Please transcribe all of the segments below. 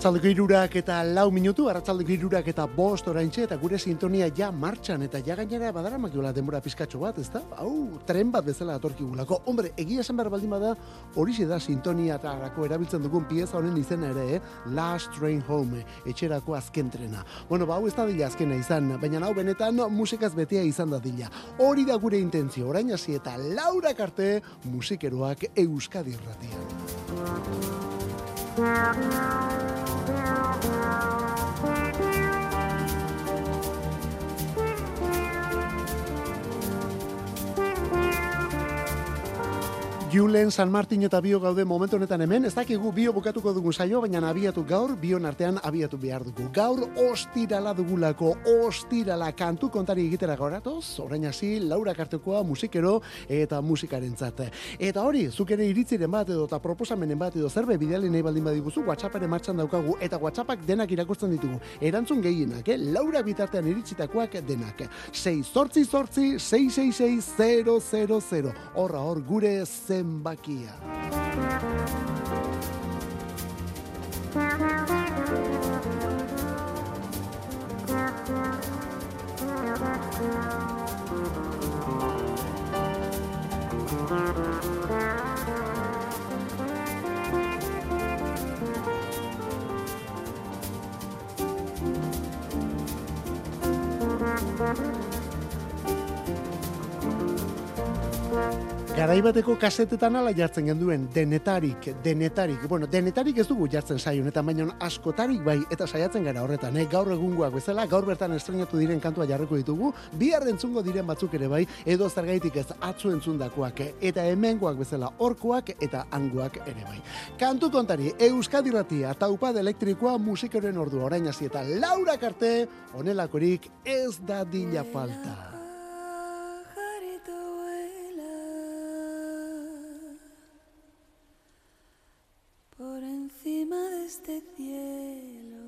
Arratzaldeko irurak eta lau minutu, arratzaldeko irurak eta bost oraintxe, eta gure sintonia ja martxan, eta ja gainera badara makiola denbora pizkatxo bat, ez da? Hau, tren bat bezala atorki gulako. Hombre, egia esan behar baldin bada, hori da sintonia eta arako erabiltzen dugun pieza honen izena ere, eh? Last Train Home, etxerako azken trena. Bueno, ba, hau ez da dila azkena izan, baina hau benetan musikaz betea izan da dila. Hori da gure intentzio, orain hasi eta laura karte musikeroak Euskadi irratian. Música Julen San Martin eta Bio gaude momentu honetan hemen, ez dakigu Bio bukatuko dugu saio, baina abiatu gaur, Bion artean abiatu behar dugu. Gaur ostirala dugulako, ostirala kantu kontari egitera gauratoz, orain hasi Laura Kartekoa musikero eta musikaren zate. Eta hori, zuk ere iritziren bat edo eta proposamenen bat edo zerbe bidali nahi baldin badiguzu, WhatsApparen martxan daukagu eta WhatsAppak denak irakurtzen ditugu. Erantzun gehienak, eh? Laura bitartean iritzitakoak denak. 6 sortzi sortzi 666 Horra hor gure zen zenbakia. Thank you. Garaibateko kasetetan ala jartzen genduen denetarik, denetarik. Bueno, denetarik ez dugu jartzen saio honetan, baina askotarik bai eta saiatzen gara horretan, eh? Gaur egungoak bezala, gaur bertan estrenatu diren kantua jarriko ditugu, bihar entzungo diren batzuk ere bai, edo zergaitik ez atzu entzundakoak, eta hemengoak bezala orkoak eta anguak ere bai. Kantu kontari, Euskadi Ratia, taupad elektrikoa musikoren ordu orain hasi eta Laura Karte, onelakorik ez da dila falta. Este cielo.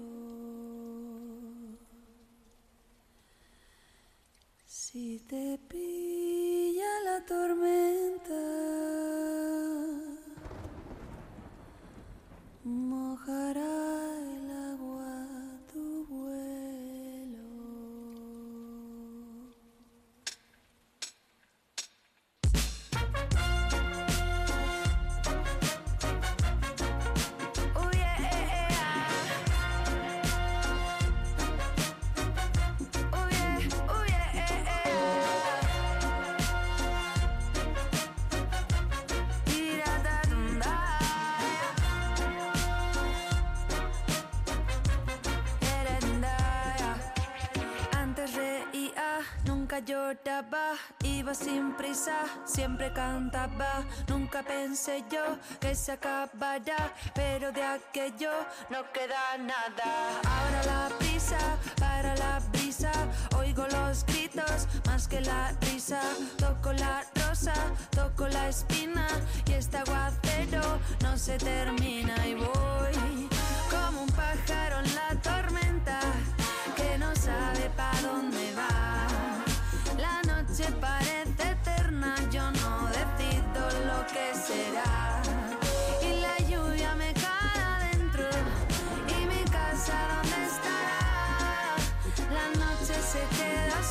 Si te pilla la tormenta, mojará lloraba, iba sin prisa, siempre cantaba. Nunca pensé yo que se acabara, pero de aquello no queda nada. Ahora la prisa para la brisa, oigo los gritos más que la risa. Toco la rosa, toco la espina y este aguacero no se termina y voy como un pájaro en la tormenta que no sabe para dónde va.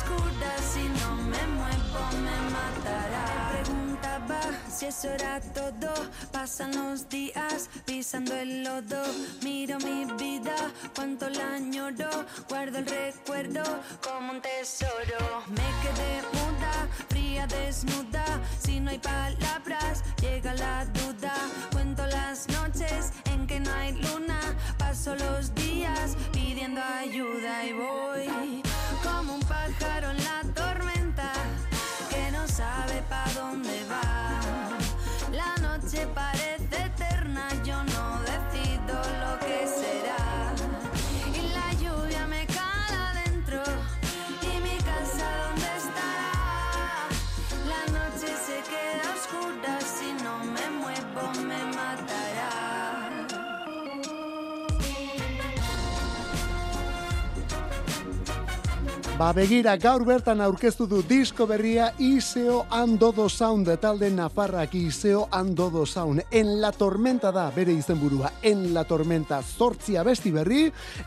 Oscura, si no me muevo me matará. Me preguntaba si eso era todo. Pasan los días pisando el lodo. Miro mi vida, cuánto la añoro. Guardo el recuerdo como un tesoro. Me quedé muda, fría, desnuda. Si no hay palabras, llega la duda. Cuento las noches en que no hay luna. Paso los días pidiendo ayuda y voy como un pájaro en la tormenta que no sabe para dónde va. Ba begira, gaur bertan aurkeztu du disko berria Iseo Andodo Sound talde Nafarrak Iseo Andodo Sound. En la tormenta da bere izenburua. En la tormenta zortzia besti berri,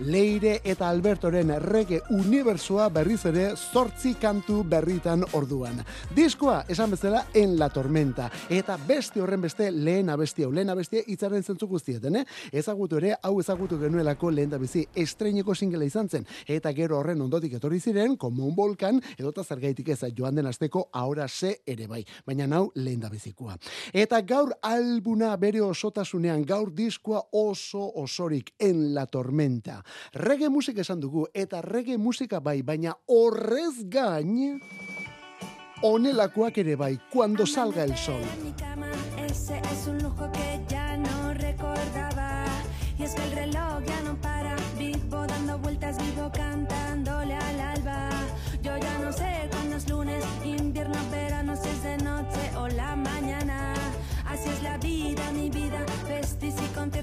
Leire eta Albertoren rege unibersoa berriz ere zortzi kantu berritan orduan. Diskoa, esan bezala, en la tormenta. Eta beste horren beste lehen abestia, lehen abestia itzaren zentzu guztieten, eh? Ezagutu ere, hau ezagutu genuelako lehen da bizi, estreineko singela izan zen. Eta gero horren ondotik etorri ziren, como un volcán, edota zergaitik ez joan den asteko ahora se ere bai. Baina nau lehen da bizikoa. Eta gaur albuna bere osotasunean, gaur diskoa oso osorik en la tormenta. Rege musika esan dugu, eta rege musika bai, baina horrez gain, onelakoak ere bai, cuando salga el sol. Ese es un lujo que ya no recordaba. Y es que el reloj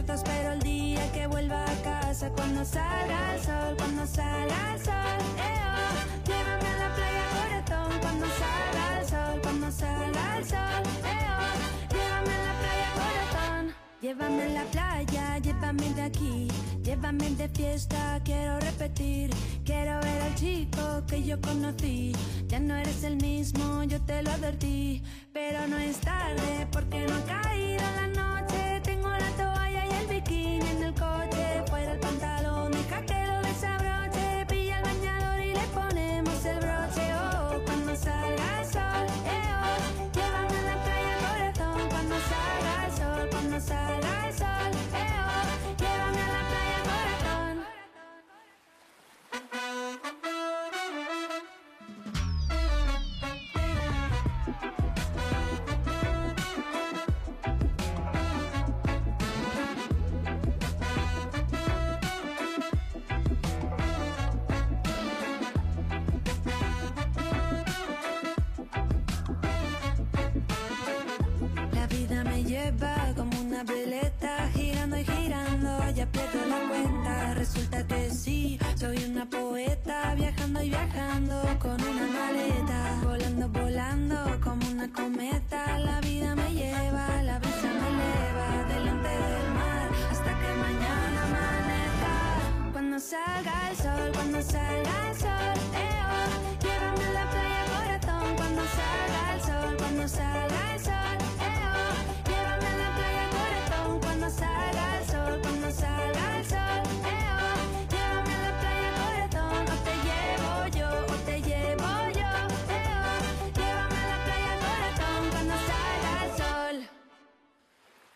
pero el día que vuelva a casa, cuando salga el sol, cuando salga el sol, eh, oh, llévame a la playa, corazón, cuando salga el sol, cuando salga el sol, eh, oh, llévame a la playa, corazón. Llévame a la playa, llévame de aquí, llévame de fiesta, quiero repetir, quiero ver al chico que yo conocí. Ya no eres el mismo, yo te lo advertí, pero no es tarde porque no ha caído la noche.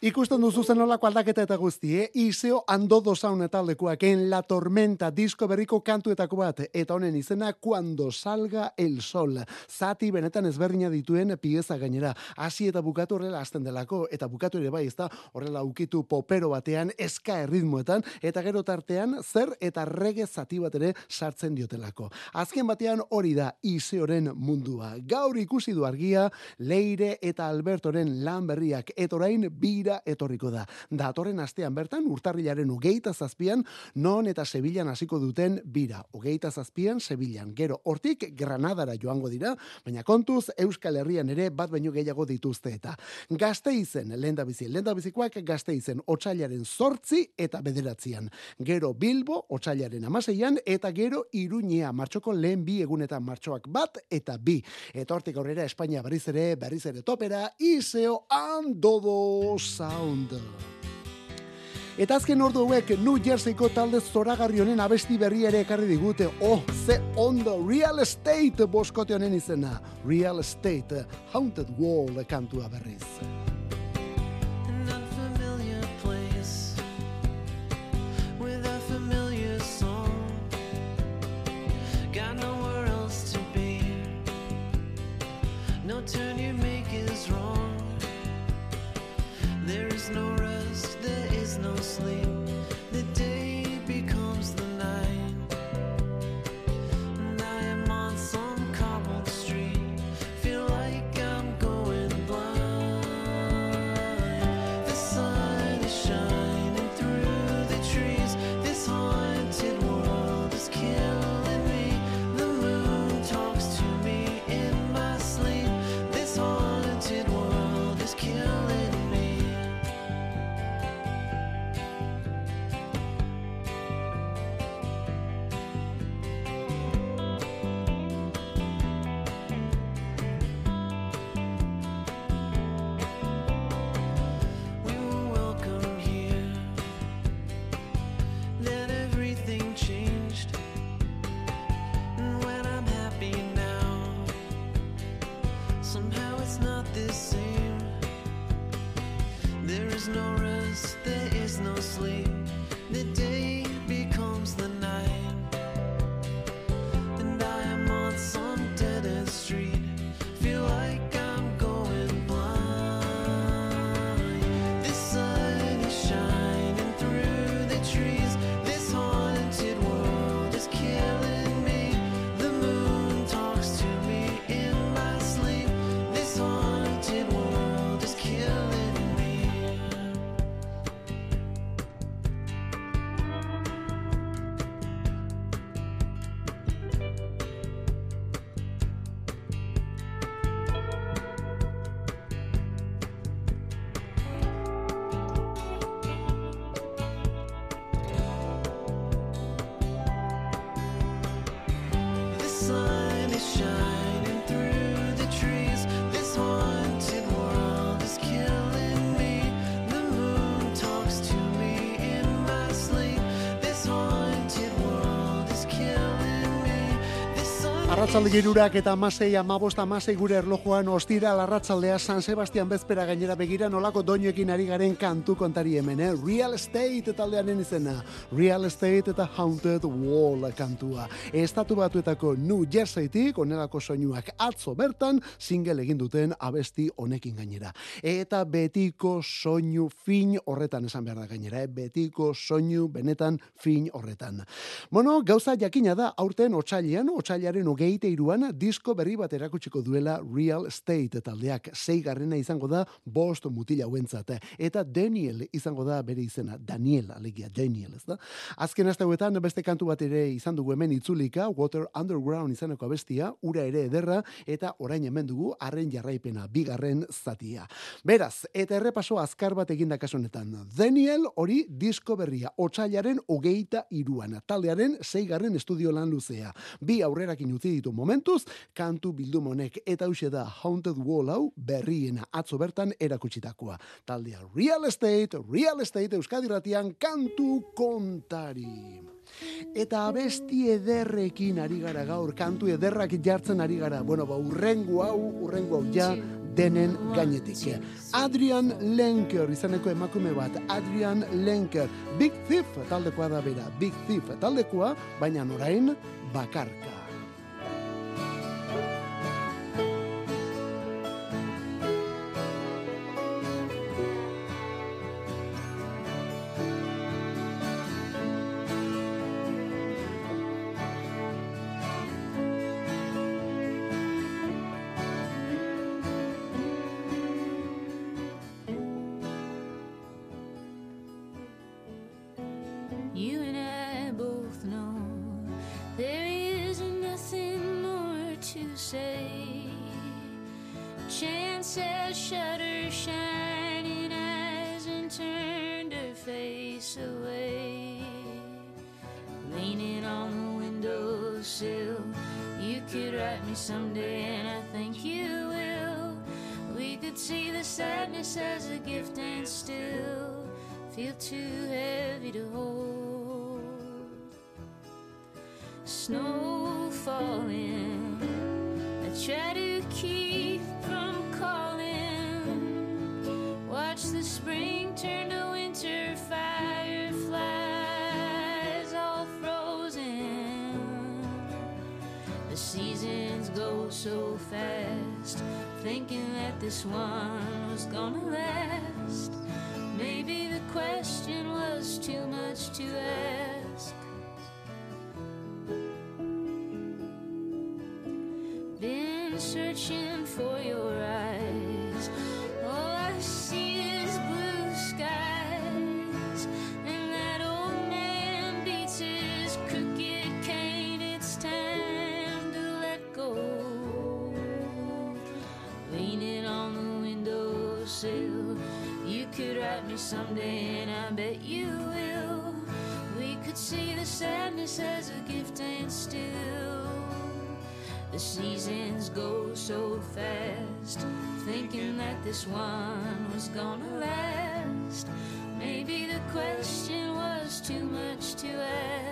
Ikusten duzu zen olako aldaketa eta guzti, eh? Iseo andodo zaun eta aldekoak, en la tormenta, disko berriko kantuetako bat, eta honen izena, cuando salga el sol. Zati benetan ezberdina dituen pieza gainera. Hasi eta bukatu horrela hasten delako, eta bukatu ere bai, ezta horrela ukitu popero batean, eska erritmoetan, eta gero tartean, zer eta rege zati bat ere sartzen diotelako. Azken batean hori da Iseoren mundua. Gaur ikusi du argia, Leire eta Albertoren lan berriak, eta orain bira etorriko da. Datorren astean bertan, urtarrilaren ugeita zazpian, non eta Sevillan hasiko duten bira. Ugeita zazpian, Sevillan. Gero, hortik Granadara joango dira, baina kontuz, Euskal Herrian ere bat baino gehiago dituzte eta. Gazte izen, lehen da bizi, lehen da bizikoak gazte izen, otxailaren sortzi eta bederatzian. Gero Bilbo, otxailaren amaseian, eta gero Iruñea, martxoko lehen bi egunetan martxoak bat eta bi. Eta hortik aurrera Espainia berriz ere, berriz ere topera, Iseo Andodo Sound. Eta azken ordu hauek New Jerseyko talde zoragarri honen abesti berria ere ekarri digute. Oh, ze ondo, Real Estate boskote honen izena. Real Estate, Haunted Wall kantua berriz. No Arratzalde girurak eta amasei, amabost amasei gure erlojuan ostira larratzaldea San Sebastian bezpera gainera begira nolako doinoekin ari garen kantu kontari hemen, eh? Real Estate taldearen izena. Real Estate eta Haunted Wall kantua. Estatu batuetako New Jerseytik, onelako soinuak atzo bertan, single egin duten abesti honekin gainera. Eta betiko soinu fin horretan esan behar da gainera, eh? betiko soinu benetan fin horretan. Bueno, gauza jakina da, aurten otxailean, otxailaren hogeite iruan, disko berri bat erakutsiko duela Real Estate taldeak. Zeigarrena izango da, bost mutila hauentzat. Eta Daniel izango da bere izena. Daniel, alegia, Daniel, ez da? Azken asteguetan beste kantu bat ere izan dugu hemen itzulika, Water Underground izaneko abestia, ura ere ederra, eta orain hemen dugu, arren jarraipena, bigarren zatia. Beraz, eta errepaso azkar bat eginda kasu honetan. Daniel hori disko berria, otxailaren hogeita iruan, taldearen zeigarren estudio lan luzea. Bi aurrerakin utzi ditu momentuz, kantu bildumonek eta hause da Haunted Wall hau berriena atzo bertan erakutsitakoa. Taldea Real Estate, Real Estate Euskadi Ratian kantu kontari. Eta abesti ederrekin ari gara gaur, kantu ederrak jartzen ari gara. Bueno, ba, urrengo hau, urrengo hau ja, denen gainetik. Adrian Lenker izaneko emakume bat, Adrian Lenker, Big Thief taldekoa da bera, Big Thief taldekoa, baina orain bakarka. Has shut shining eyes and turned her face away. Leaning on the windowsill, you could write me someday, and I think you will. We could see the sadness as a gift and still feel too heavy to hold. Snow falling, I try to keep go so fast, thinking that this one was gonna last. Maybe the question was too much to ask. Been searching for your eyes. Windowsill. You could write me someday, and I bet you will. We could see the sadness as a gift and still. The seasons go so fast, thinking that this one was gonna last. Maybe the question was too much to ask.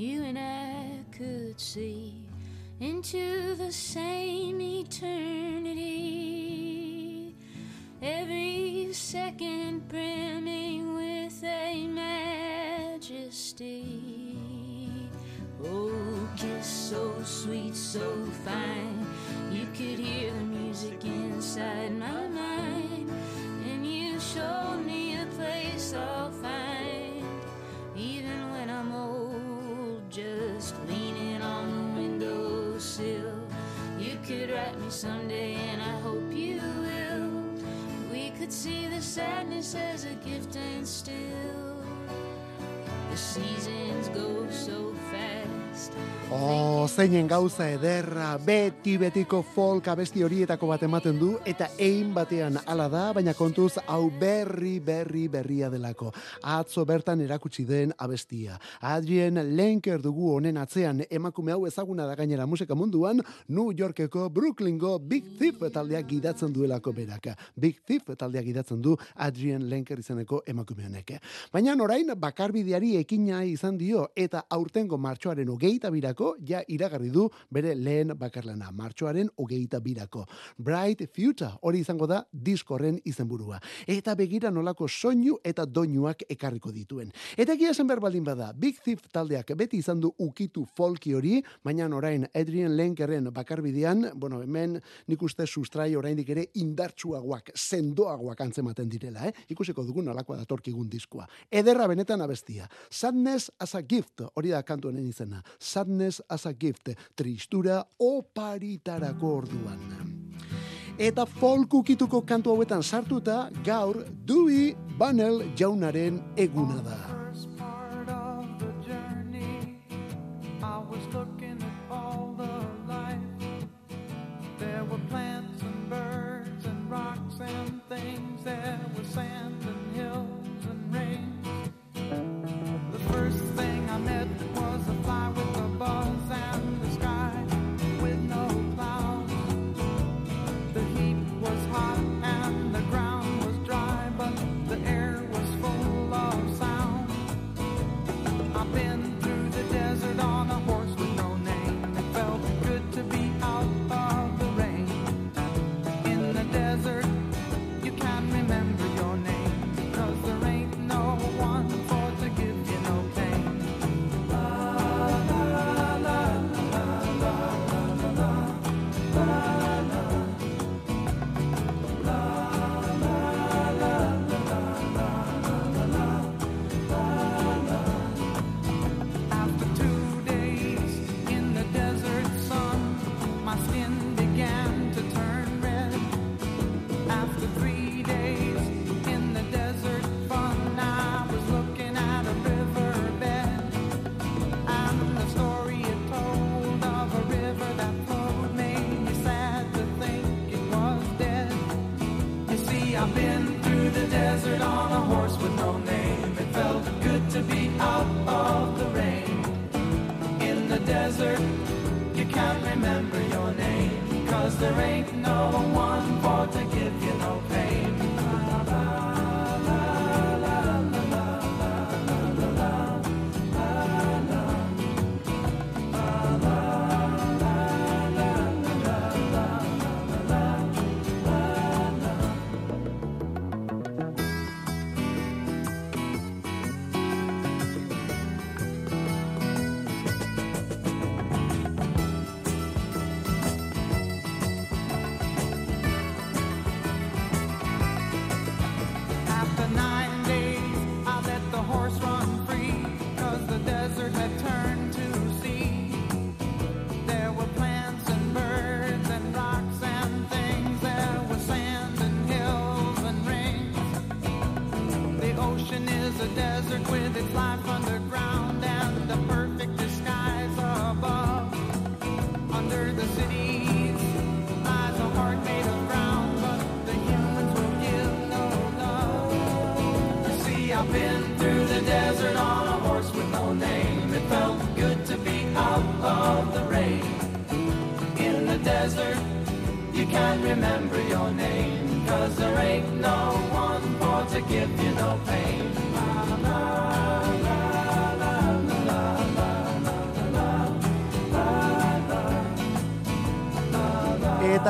You and I could see into the same eternity. Every second brimming as a gift and still. The seasons go so fast. Oh, zeinen gauza ederra, beti betiko folk abesti horietako bat ematen du, eta ein batean ala da, baina kontuz hau berri, berri, berria delako. Atzo bertan erakutsi den abestia. Adrien Lenker dugu honen atzean, emakume hau ezaguna da gainera musika munduan, New Yorkeko Brooklyngo Big Thief taldeak gidatzen duelako beraka. Big Thief taldeak gidatzen du Adrien Lenker izeneko emakume honek. Baina orain bakarbideari ekina izan dio, eta aurtengo martxoaren hogeita birako, ja iragarri du bere lehen bakarlana, martxoaren hogeita birako. Bright Future, hori izango da diskorren izenburua. Eta begira nolako soinu eta doinuak ekarriko dituen. Eta egia esan behar baldin bada, Big Thief taldeak beti izan du ukitu folki hori, baina orain Adrian Lenkerren bakarbidean, bueno, hemen nik uste sustrai oraindik ere indartsuagoak, sendoagoak antzematen direla, eh? Ikusiko dugun nolakoa datorkigun diskoa. Ederra benetan abestia. Sadness as a gift, hori da kantu honen izena. Sadness as a gift, tristura oparitarako orduan. Eta folk ukituko kantu hauetan sartuta, gaur Dewey Banel jaunaren eguna da. There were plants and birds and rocks and things. There was sand and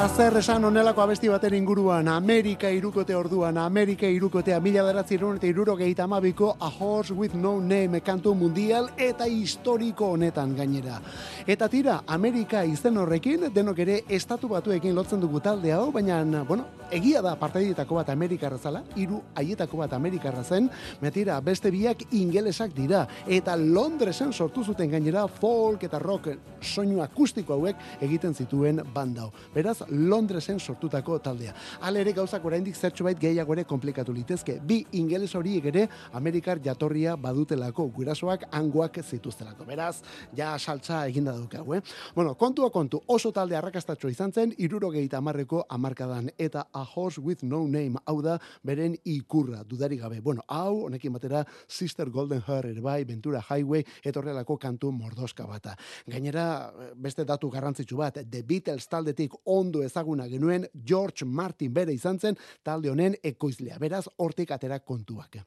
Eta zer esan onelako abesti baten inguruan, Amerika irukote orduan, Amerika irukotea mila beratzi eta irurogeita amabiko A Horse with No Name kantu mundial eta historiko honetan gainera. Eta tira, Amerika izen horrekin, denok ere estatu batuekin lotzen dugu talde hau, baina, bueno, egia da partaietako bat Amerikarra zala, hiru haietako bat Amerikarra zen, metira, beste biak ingelesak dira, eta Londresen sortu zuten gainera folk eta rock soinu akustiko hauek egiten zituen bandau. Beraz, Londresen sortutako taldea. Hala ere gauzak oraindik zertxo bait gehiago ere komplikatu litezke. Bi ingeles horiek ere Amerikar jatorria badutelako, gurasoak angoak zituztelako. Beraz, ja saltza eginda daukagu, eh? Bueno, kontua kontu, oso talde arrakastatxo izan zen, irurogeita amarreko amarkadan, eta A Horse with No Name, hau da, beren ikurra, dudarik gabe. Bueno, hau, honekin batera, Sister Golden Hair ere bai, Ventura Highway, etorrelako kantu mordoska bata. Gainera, beste datu garrantzitsu bat, The Beatles taldetik ondo ezaguna genuen George Martin bere izan zen talde honen ekoizlea. Beraz, hortik atera kontuak.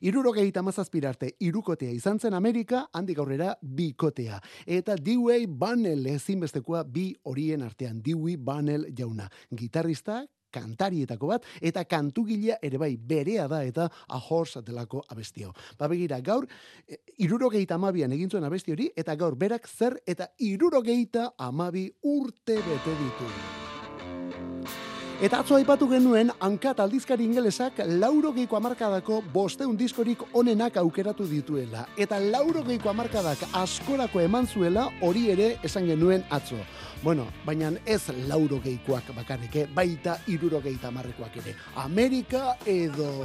Irurogeita mazazpirarte irukotea izan zen Amerika, handik aurrera bikotea. Eta Dewey Banel ezinbestekoa bi horien artean. Dewey Banel jauna. Gitarrista, kantarietako bat, eta kantugilea ere bai berea da eta a horse delako abestio. Ba begira, gaur, e, irurogeita amabian egin zuen abesti hori, eta gaur berak zer eta irurogeita amabi urte bete ditu. Eta atzo aipatu genuen, hankat aldizkari ingelesak laurogeiko amarkadako bosteun diskorik onenak aukeratu dituela. Eta laurogeiko amarkadak askorako eman zuela hori ere esan genuen atzo. Bueno, baina ez laurogeikoak bakarrik, baita irurogeita amarrekoak ere. Amerika edo...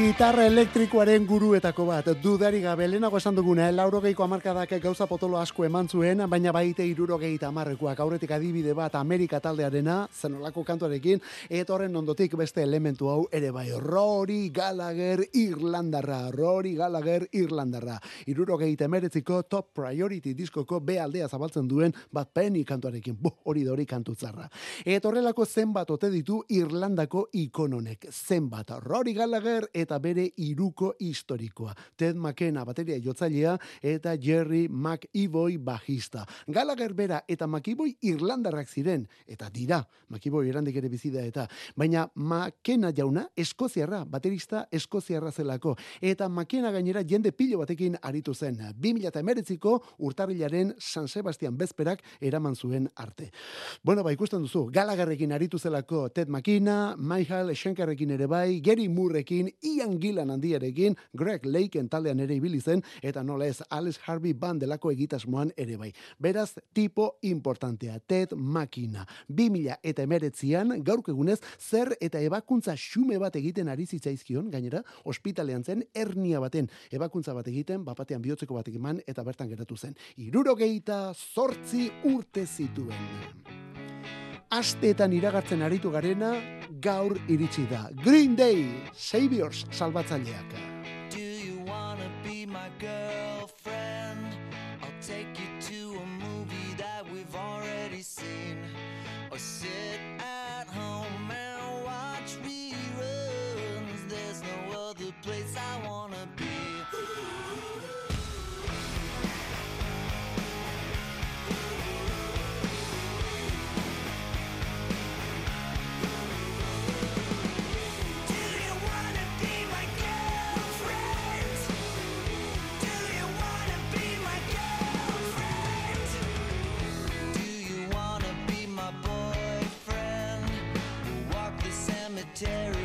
Gitarra elektrikoaren guruetako bat, dudari gabe, lehenago esan duguna, eh? laurogeiko amarkadak gauza potolo asko eman zuen, baina baite irurogeita amarrekoak, aurretik adibide bat Amerika taldearena, zenolako kantuarekin, eta horren ondotik beste elementu hau ere bai, Rory Gallagher Irlandarra, Rory Gallagher Irlandarra, irurogeita emeretziko top priority diskoko B aldea zabaltzen duen bat penny kantuarekin, bo, hori da hori kantu zarra. Eta horrelako zenbat ote ditu Irlandako ikononek, zenbat Rory Gallagher eta bere iruko historikoa. Ted McKenna bateria jotzailea eta Jerry McEvoy bajista. Gallagher bera eta McEvoy Irlandarrak ziren, eta dira, McEvoy erandik ere bizida eta, baina McKenna jauna eskoziarra, baterista eskoziarra zelako, eta McKenna gainera jende pilo batekin aritu zen. 2008ko urtarrilaren San Sebastian bezperak eraman zuen arte. Bueno, ba, ikusten duzu, Gallagherrekin aritu zelako Ted McKenna, Michael Schenkerrekin ere bai, Gary Moorrekin, Ian Gillan handiarekin, Greg Lakeen taldean ere ibili zen, eta nola ez Alex Harvey Band delako egitasmoan ere bai. Beraz, tipo importantea, Ted McKenna. 2000 eta emeretzian, gaurk egunez, zer eta ebakuntza xume bat egiten ari zitzaizkion, gainera, ospitalean zen, hernia baten, ebakuntza bat egiten, bapatean bihotzeko bat eman, eta bertan geratu zen. Irurogeita zortzi urte zituen asteetan iragartzen aritu garena gaur iritsi da. Green Day, Saviors salbatzaileak. Do you wanna be my girlfriend? I'll take you to a movie that we've already seen. Or sit cemetery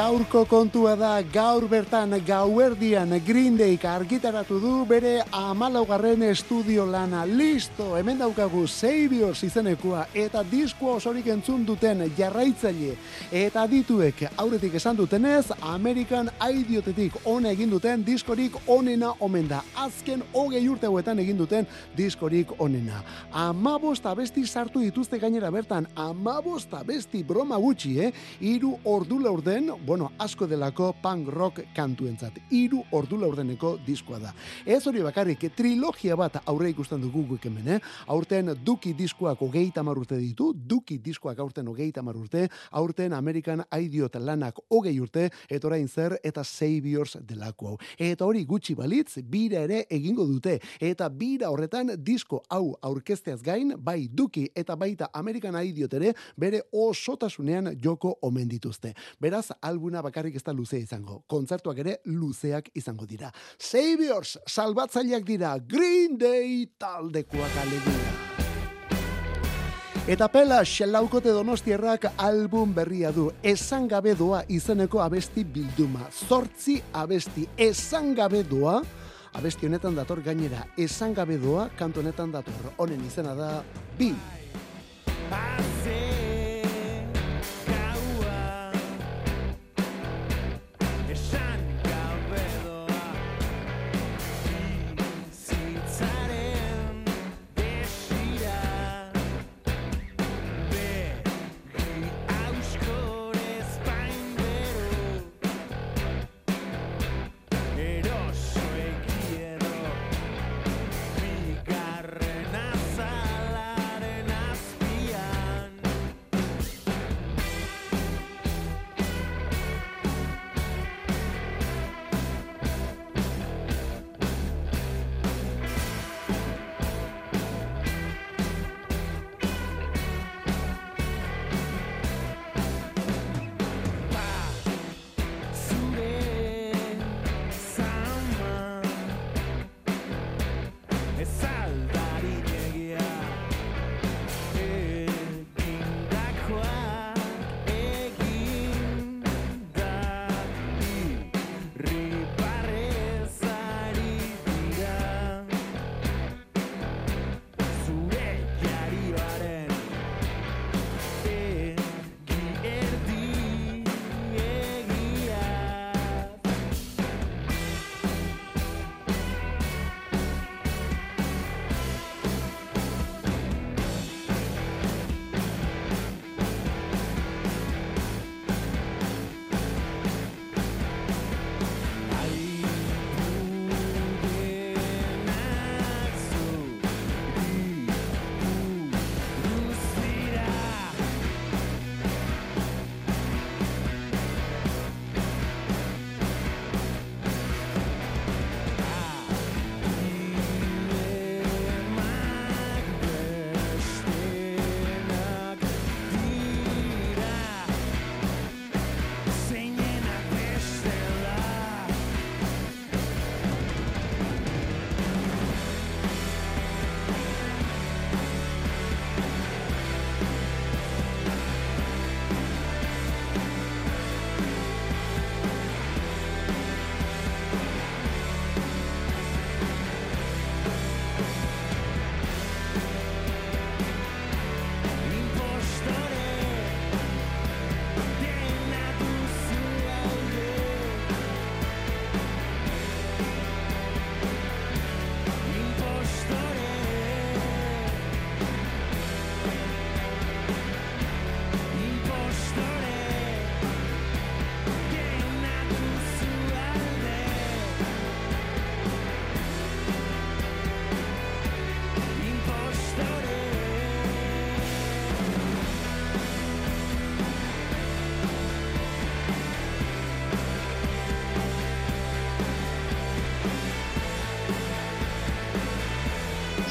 Gaurko kontua da, gaur bertan gauerdian Green Day argitaratu du bere amalaugarren estudio lana. Listo, hemen daukagu Saviors izenekoa eta diskoa osorik entzun duten jarraitzaile eta dituek aurretik esan dutenez, Amerikan aidiotetik ona egin duten diskorik onena omen da. Azken hogei urte hauetan egin duten diskorik onena. Amabost abesti sartu dituzte gainera bertan, amabost abesti broma gutxi, eh? Iru ordu laurden, bueno, asko delako punk rock kantuentzat. Hiru ordu laurdeneko diskoa da. Ez hori bakarrik, trilogia bat aurre ikusten dugu guk hemen, eh? Aurten Duki diskoak hogeita hamar urte ditu, Duki diskoak aurten hogeita hamar urte, aurten American Idiot lanak hogei urte, eta orain zer, eta Saviors delako hau. Eta hori gutxi balitz, bira ere egingo dute, eta bira horretan disko hau aurkezteaz gain, bai Duki eta baita American Idiot ere, bere osotasunean joko omen dituzte. Beraz, albuna bakarrik ez da luzea izango. Kontzertuak ere luzeak izango dira. Saviors, salbatzaileak dira, Green Day taldekoak alegia. Eta pela xelaukote donostierrak album berria du. Esan gabe doa izeneko abesti bilduma. Zortzi abesti. Esan gabe doa, abesti honetan dator gainera. Esan gabe doa, kantu honetan dator. Honen izena da, bi. Pase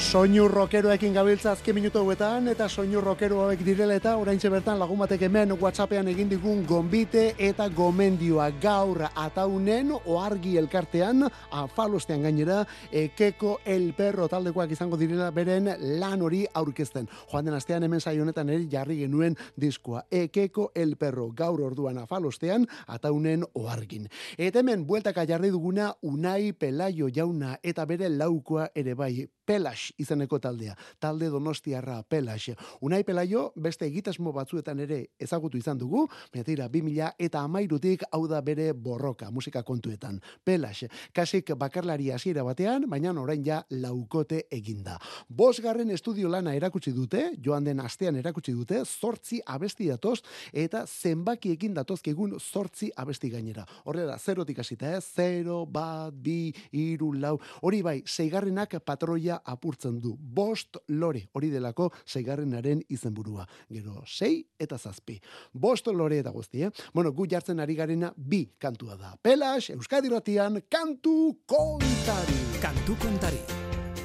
Soinu rockeroekin gabiltza azken minutu hauetan eta soinu rockero hauek direla eta oraintxe bertan lagun batek hemen WhatsAppean egin digun gonbite eta gomendioa gaur ataunen oargi elkartean afalostean gainera ekeko el perro taldekoak izango direla beren lan hori aurkezten. Joan den astean hemen saio honetan ere jarri genuen diskoa ekeko el perro gaur orduan afalostean ataunen oargin. Eta hemen bueltaka jarri duguna Unai Pelayo jauna eta bere laukoa ere bai Pelax izeneko taldea. Talde donostiarra Pelax. Unai Pelaio beste egitasmo batzuetan ere ezagutu izan dugu, baina tira 2000 eta amairutik hau da bere borroka musika kontuetan. Pelax, kasik bakarlari hasiera batean, baina orain ja laukote eginda. Bosgarren estudio lana erakutsi dute, joan den astean erakutsi dute, zortzi abesti datoz, eta zenbakiekin datozkegun zortzi abesti gainera. Horrela, zerotik hasita, ez? Zero, bat, bi, iru, lau. Hori bai, seigarrenak patroia apurtzen du. Bost lore, hori delako seigarrenaren izenburua. Gero, sei eta zazpi. Bost lore eta guzti, eh? Bueno, gu jartzen ari garena bi kantua da. Pelas, Euskadi Ratian, kantu kontari. Kantu kontari.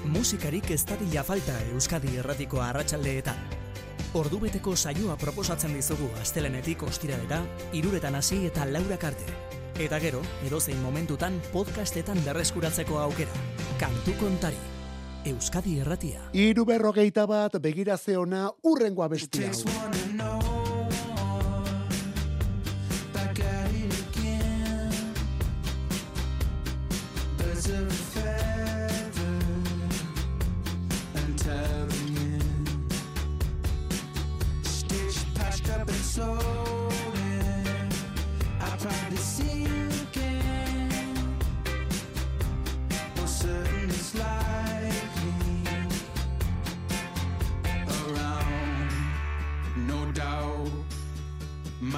Musikarik ez dadila falta Euskadi erratiko arratsaldeetan. Ordubeteko saioa proposatzen dizugu astelenetik ostiralera, iruretan hasi eta laurak arte. Eta gero, edozein momentutan podcastetan berreskuratzeko aukera. Kantu kontari. Euskadi erratia. Iru berrogeita bat begirazte ona urrengo abesti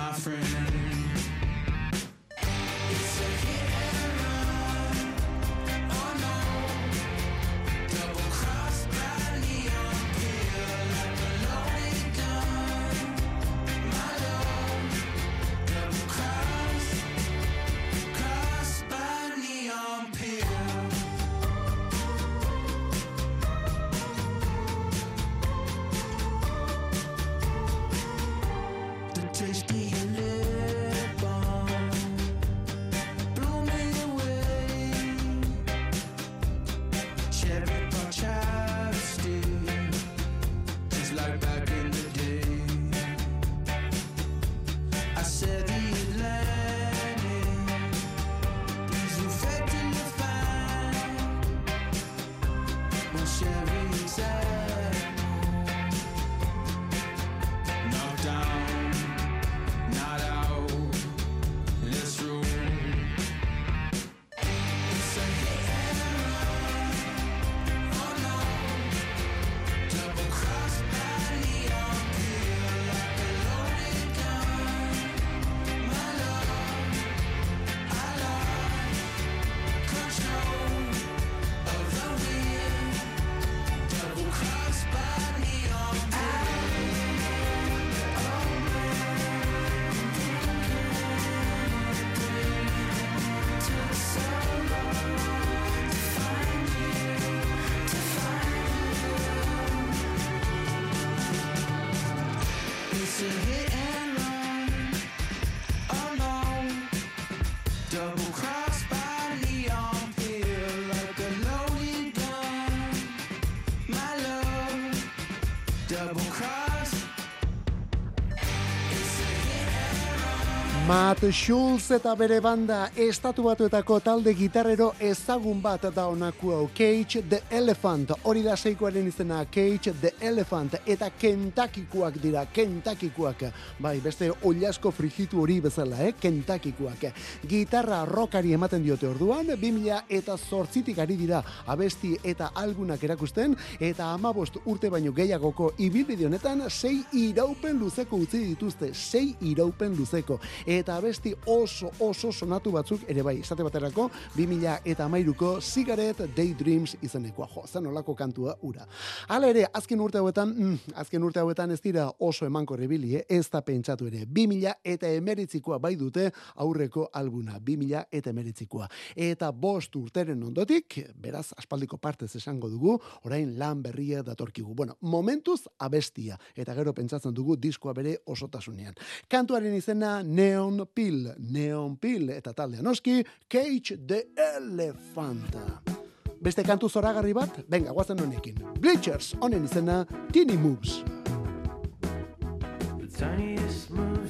my friend. The Schulz eta bere banda estatu batuetako talde gitarrero ezagun bat da honako hau Cage the Elephant. Hori da seikoaren izena Cage the Elephant. Eta Kentakikoak dira Kentakikoak. Bai beste ollasko frigitu hori bezala eh Kentakikoak. Gitarra rockari ematen diote orduan 2000 eta zortzitik ari dira abesti eta algunak erakusten eta amabost urte baino gehiagoko ibilbide honetan sei iraupen luzeko utzi dituzte sei iraupen luzeko. Eta abesti oso oso sonatu batzuk ere bai. Esate baterako 2000 eta amairuko Cigarette Daydreams izenekoa. Jo zen olako kantua ura. Hala ere azken urte hauetan mm, azken urte hauetan ez dira oso emanko rebili eh? ez da pentsatu ere. 2000 eta emeritzikoa bai dute aurreko albuna. 2000 eta emeritzikoa eta bost urteren ondotik beraz aspaldiko partez esango dugu orain lan berria datorkigu. Bueno momentuz abestia eta gero pentsatzen dugu diskoa bere osotasunean. Kantuaren izena Neon Pill Neon Pill eta taldea noski Cage the Elephant Beste kantu zoragarri bat, venga, guazen honekin. Bleachers, honen izena, Teeny Moves. The tiniest moves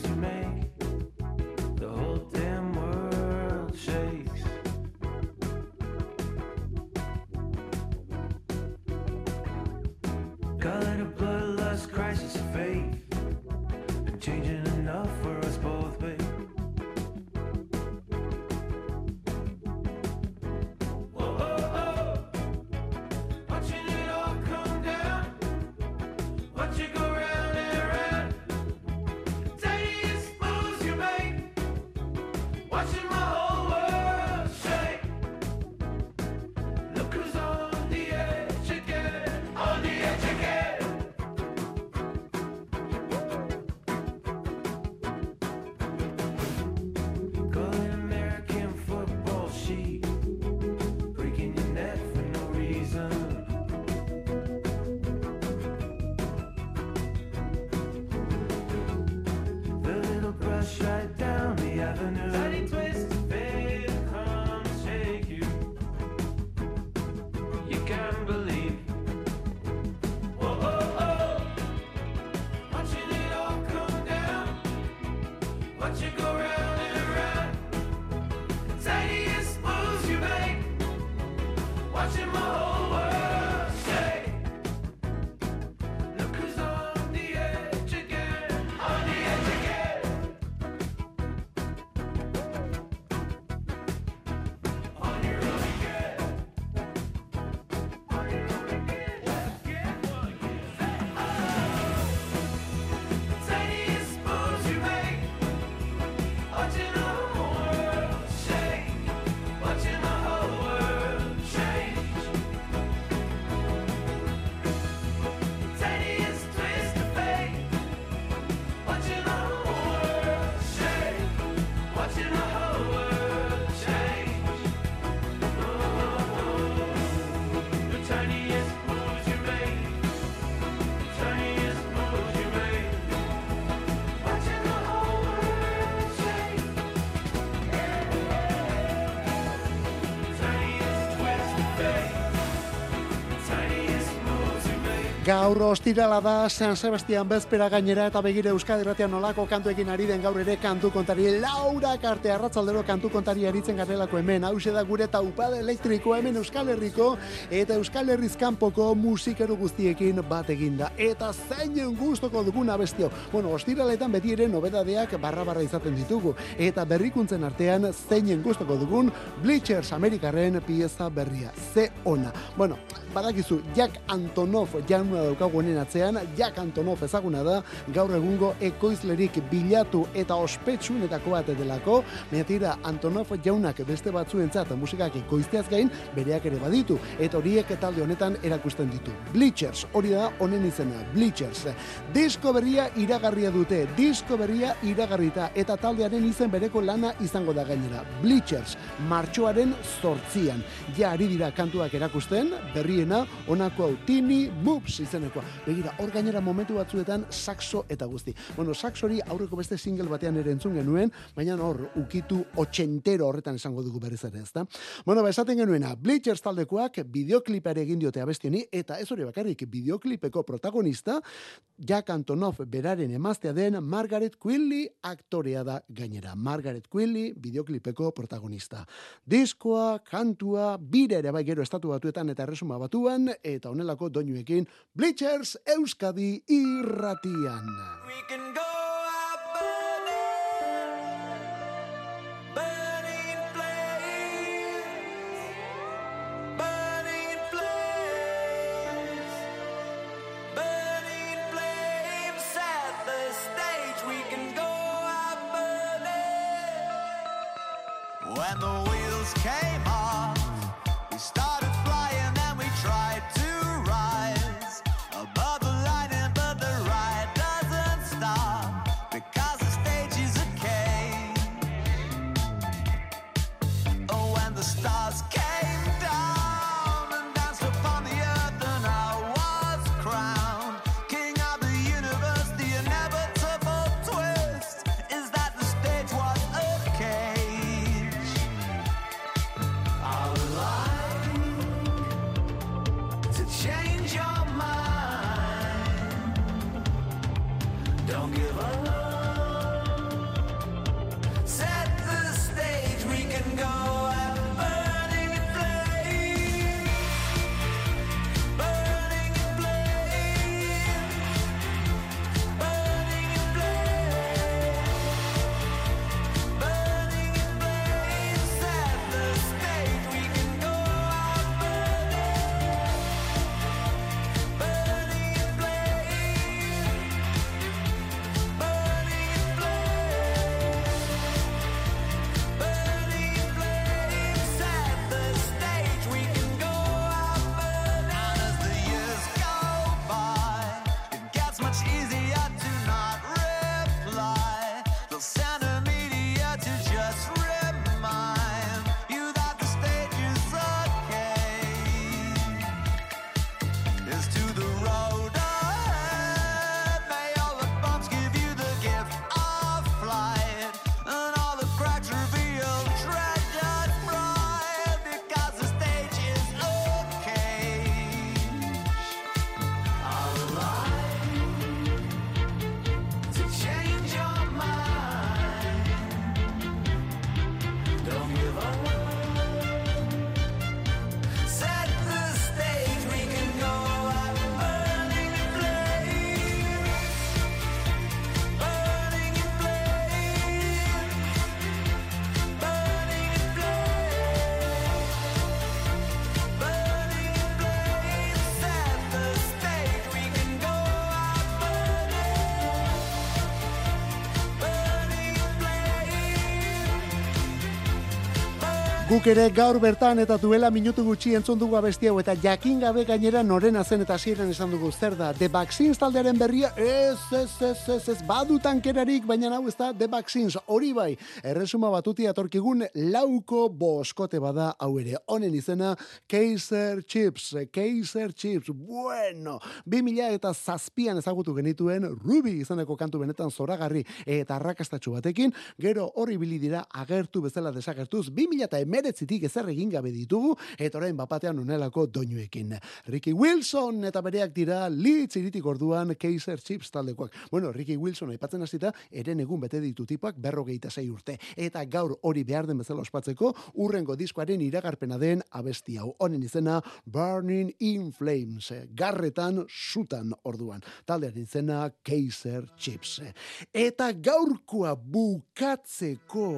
you make. Gaur ostirala da San Sebastian bezpera gainera eta begire Euskadi Irratian nolako kantuekin ari den gaur ere kantu kontari Laura Karte arratzaldero kantu kontari aritzen garelako hemen. Hause da gure taupade elektriko hemen Euskal Herriko eta Euskal Herriz kanpoko musikeru guztiekin bat eginda. Eta zeinen gustoko duguna bestio. Bueno ostiraletan beti ere nobedadeak barra barra izaten ditugu. Eta berrikuntzen artean zeinen gustoko dugun Bleachers Amerikarren pieza berria. Ze ona. Bueno badakizu Jack Antonov jauna daukagu honen atzean, Jack Antonov ezaguna da, gaur egungo ekoizlerik bilatu eta ospetsuenetako bat delako, baina Antonov jaunak beste batzuentzat musikak ekoizteaz gain, bereak ere baditu, eta horiek talde honetan erakusten ditu. Bleachers, hori da honen izena, Bleachers. Disko berria iragarria dute, disko berria iragarrita, eta taldearen izen bereko lana izango da gainera. Bleachers, martxoaren zortzian. Ja ari dira kantuak erakusten, berriena, honako hau, Tini Moves izenekoa. Begira, hor gainera momentu batzuetan saxo eta guzti. Bueno, saxori aurreko beste single batean ere entzun genuen, baina hor ukitu otxentero horretan esango dugu berriz ere, ezta? Bueno, ba, esaten genuena, Bleachers taldekoak bideoklipare egin diote abestioni, eta ez hori bakarrik, bideoklipeko protagonista, Jack Antonoff beraren emaztea den Margaret Quilly aktorea da gainera. Margaret Quilly bideoklipeko protagonista. Diskoa, kantua, bire ere bai gero estatu batuetan eta erresuma batuan, eta honelako doinuekin Bleachers Euskadi irratian. Out burning, burning flames, Guk ere gaur bertan eta duela minutu gutxi entzun dugu abesti hau eta jakin gabe gainera norena zen eta hasieran esan dugu zer da The Vaccines taldearen berria? Ez ez ez ez ez badu tankerarik baina hau ez da The Vaccines. Hori bai erresuma batuti atorkigun lauko boskote bada hau ere. Honen izena Kaiser Chips Kaiser Chips bueno 2000 eta zazpian ezagutu genituen Ruby izeneko kantu benetan zoragarri eta arrakastatxu batekin. Gero hori bili dira agertu bezala desagertuz 2000 eta emeretzitik ezer egin gabe ditugu, eta orain bapatean unelako doinuekin. Ricky Wilson eta bereak dira Leeds iritik orduan Kaiser Chiefs taldekoak. Bueno, Ricky Wilson aipatzen hasita eren egun bete ditu tipak berrogeita sei urte. Eta gaur hori behar den bezala ospatzeko, urrengo diskoaren iragarpena den abesti hau. Honen izena Burning in Flames. Garretan sutan orduan. Taldearen izena Kaiser Chiefs. Eta gaurkoa bukatzeko...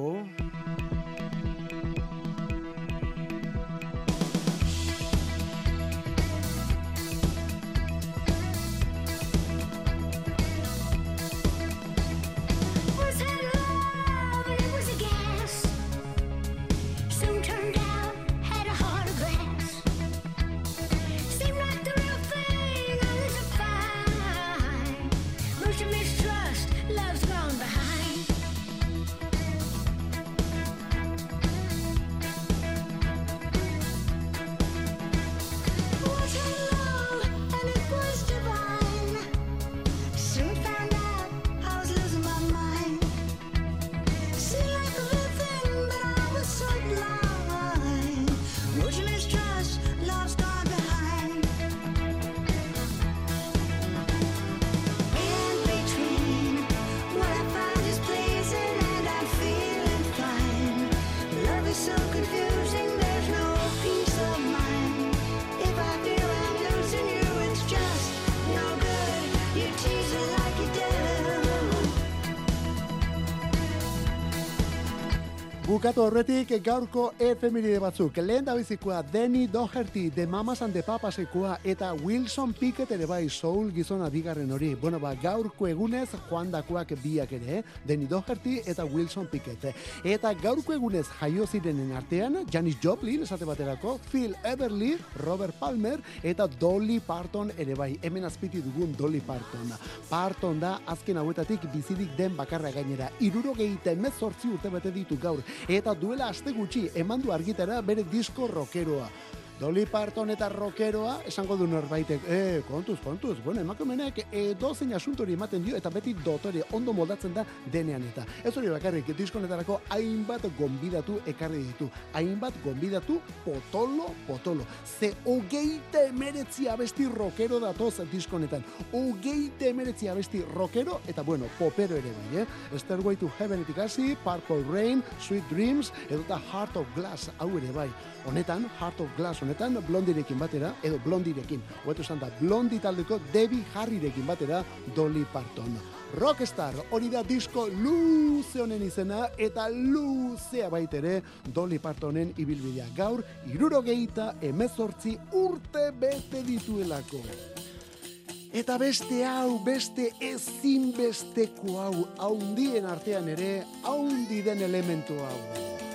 Bukatu horretik gaurko efemeride batzuk. Lehen da bizikoa Denny Doherty, de Mamas and the Papasekoa, eta Wilson Pickett ere bai soul gizona bigarren hori. Bueno, ba, gaurko egunez joan dakoak biak ere, eh? Denny Doherty eta Wilson Pickett. Eta gaurko egunez jaio zirenen artean, Janis Joplin, esate baterako, Phil Everly, Robert Palmer, eta Dolly Parton ere bai. Hemen azpiti dugun Dolly Parton. Parton da azken hauetatik bizirik den bakarra gainera. Irurogeita emezortzi urte bete ditu gaur. Eta duela aste gutxi eman du argitara bere disko rockeroa. Dolly Parton eta rockeroa, esango du norbaitek, eh, kontuz, kontuz, bueno, emakumenek edo zein asuntori ematen dio, eta beti dotore ondo moldatzen da denean eta. Ez hori bakarrik, diskonetarako hainbat gonbidatu ekarri ditu. Hainbat gonbidatu potolo, potolo. Ze hogeite emeretzi abesti rockero datoz diskonetan. Hogeite emeretzi abesti rockero, eta bueno, popero ere bai, eh? Stairway to Heavenetik hasi, Purple Rain, Sweet Dreams, edo eta Heart of Glass, hau ere bai. Honetan, Heart of Glass honetan, blondirekin batera, edo blondirekin. Hoetu esan da, blondi taldeko Debbie Harryrekin batera, Dolly Parton. Rockstar, hori da disko luze honen izena, eta luzea baitere Dolly Partonen ibilbidea. Gaur, irurogeita emezortzi urte bete dituelako. Eta beste hau, beste ezinbesteko hau, haundien artean ere, haundi den elementu hau.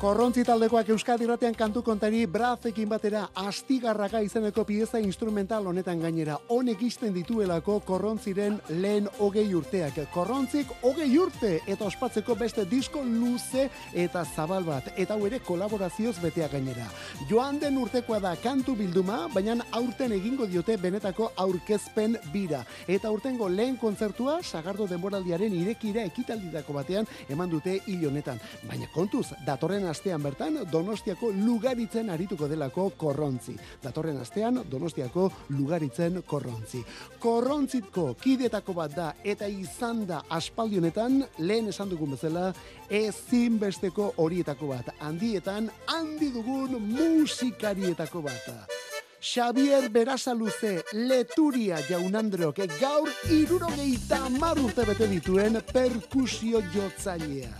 Korrontzi taldekoak Euskadi Ratean kantu kontari brazekin batera astigarraga izeneko pieza instrumental honetan gainera. Honek izten dituelako korrontziren lehen hogei urteak. Korrontzik hogei urte eta ospatzeko beste disko luze eta zabal bat. Eta hau ere kolaborazioz betea gainera. Joan den urtekoa da kantu bilduma, baina aurten egingo diote benetako aurkezpen bira. Eta aurtengo lehen kontzertua sagardo denboraldiaren irekira ekitalditako batean eman dute hil honetan. Baina kontuz, datorren astean bertan Donostiako lugaritzen arituko delako korrontzi. Datorren astean Donostiako lugaritzen korrontzi. Korrontzitko kidetako bat da eta izan da aspaldi honetan lehen esan dugun bezala ezinbesteko horietako bat. Handietan handi dugun musikarietako bat. Xavier Berasaluze Leturia jaunandrok gaur irurogeita hamar urte bete dituen perkusio jotzailea.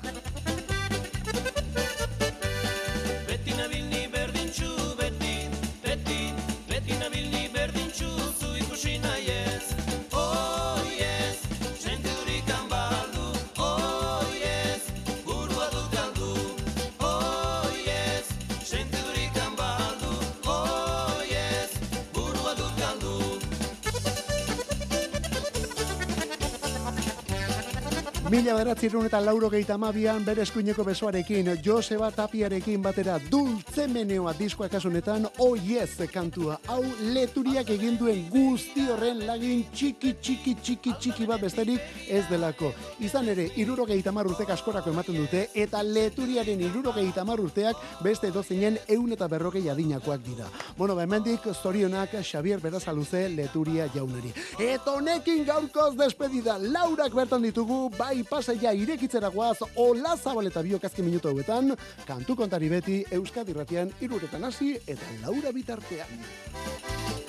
Mila beratzerun eta lauro gehieta amabian bere eskuineko besoarekin, Joseba Tapiarekin batera dultze meneoa diskoa kasunetan, oh yes kantua, hau leturiak egin duen guzti horren lagin txiki txiki txiki txiki bat besterik ez delako. Izan ere, iruro gehieta urtek askorako ematen dute, eta leturiaren iruro gehieta urteak beste dozinen eun eta berrogei adinakoak dira. Bueno, ba, hemendik zorionak Xavier Berazaluze leturia jaunari. Eta honekin gaurkoz despedida, laurak bertan ditugu, bai pasaia irekitzera guaz, ola zabaleta biokazki minutu hauetan, kantu kontari beti Euskadi Ratian iruretan hasi eta laura bitartean.